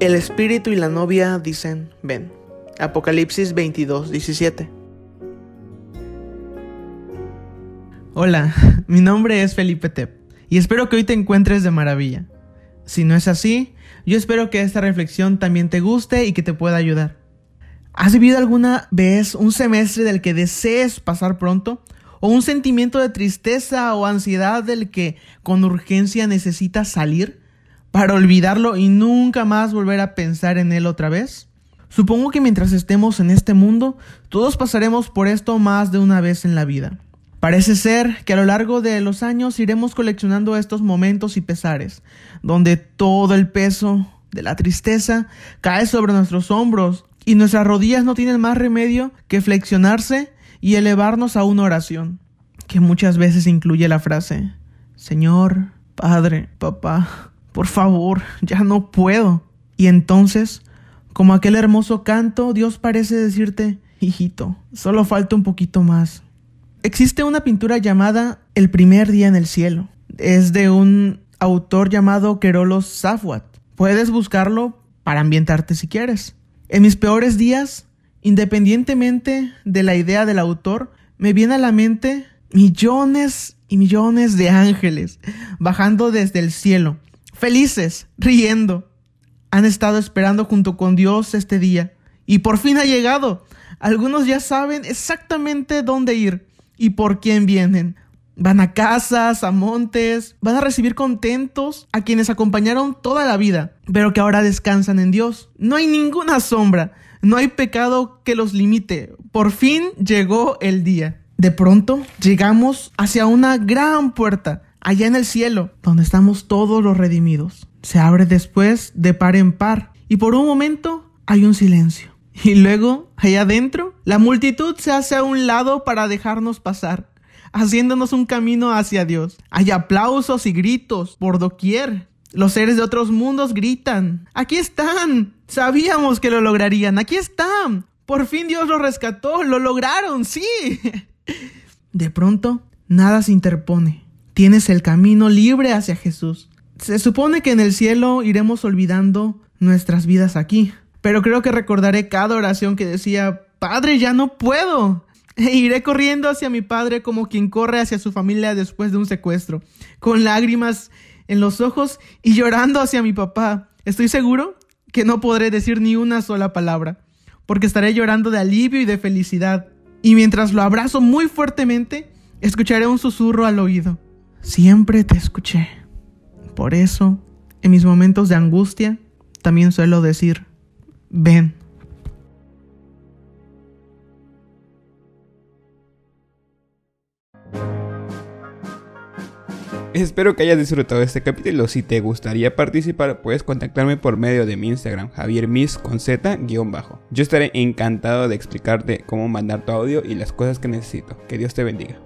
El espíritu y la novia dicen, ven. Apocalipsis 22, 17. Hola, mi nombre es Felipe Tep y espero que hoy te encuentres de maravilla. Si no es así, yo espero que esta reflexión también te guste y que te pueda ayudar. ¿Has vivido alguna vez un semestre del que desees pasar pronto? ¿O un sentimiento de tristeza o ansiedad del que con urgencia necesitas salir para olvidarlo y nunca más volver a pensar en él otra vez? Supongo que mientras estemos en este mundo, todos pasaremos por esto más de una vez en la vida. Parece ser que a lo largo de los años iremos coleccionando estos momentos y pesares, donde todo el peso de la tristeza cae sobre nuestros hombros y nuestras rodillas no tienen más remedio que flexionarse y elevarnos a una oración, que muchas veces incluye la frase, Señor, Padre, Papá, por favor, ya no puedo. Y entonces, como aquel hermoso canto, Dios parece decirte, hijito, solo falta un poquito más. Existe una pintura llamada El primer día en el cielo. Es de un autor llamado Kerolos Safwat. Puedes buscarlo para ambientarte si quieres. En mis peores días, independientemente de la idea del autor, me viene a la mente millones y millones de ángeles bajando desde el cielo, felices, riendo. Han estado esperando junto con Dios este día y por fin ha llegado. Algunos ya saben exactamente dónde ir y por quién vienen. Van a casas, a montes, van a recibir contentos a quienes acompañaron toda la vida, pero que ahora descansan en Dios. No hay ninguna sombra, no hay pecado que los limite. Por fin llegó el día. De pronto llegamos hacia una gran puerta, allá en el cielo, donde estamos todos los redimidos. Se abre después de par en par y por un momento hay un silencio. Y luego, allá adentro, la multitud se hace a un lado para dejarnos pasar, haciéndonos un camino hacia Dios. Hay aplausos y gritos por doquier. Los seres de otros mundos gritan, aquí están. Sabíamos que lo lograrían, aquí están. Por fin Dios lo rescató, lo lograron, sí. De pronto, nada se interpone. Tienes el camino libre hacia Jesús. Se supone que en el cielo iremos olvidando nuestras vidas aquí pero creo que recordaré cada oración que decía, Padre, ya no puedo. E iré corriendo hacia mi padre como quien corre hacia su familia después de un secuestro, con lágrimas en los ojos y llorando hacia mi papá. Estoy seguro que no podré decir ni una sola palabra, porque estaré llorando de alivio y de felicidad. Y mientras lo abrazo muy fuertemente, escucharé un susurro al oído. Siempre te escuché. Por eso, en mis momentos de angustia, también suelo decir, ven. Espero que hayas disfrutado este capítulo. Si te gustaría participar, puedes contactarme por medio de mi Instagram, javiermis con z bajo. Yo estaré encantado de explicarte cómo mandar tu audio y las cosas que necesito. Que Dios te bendiga.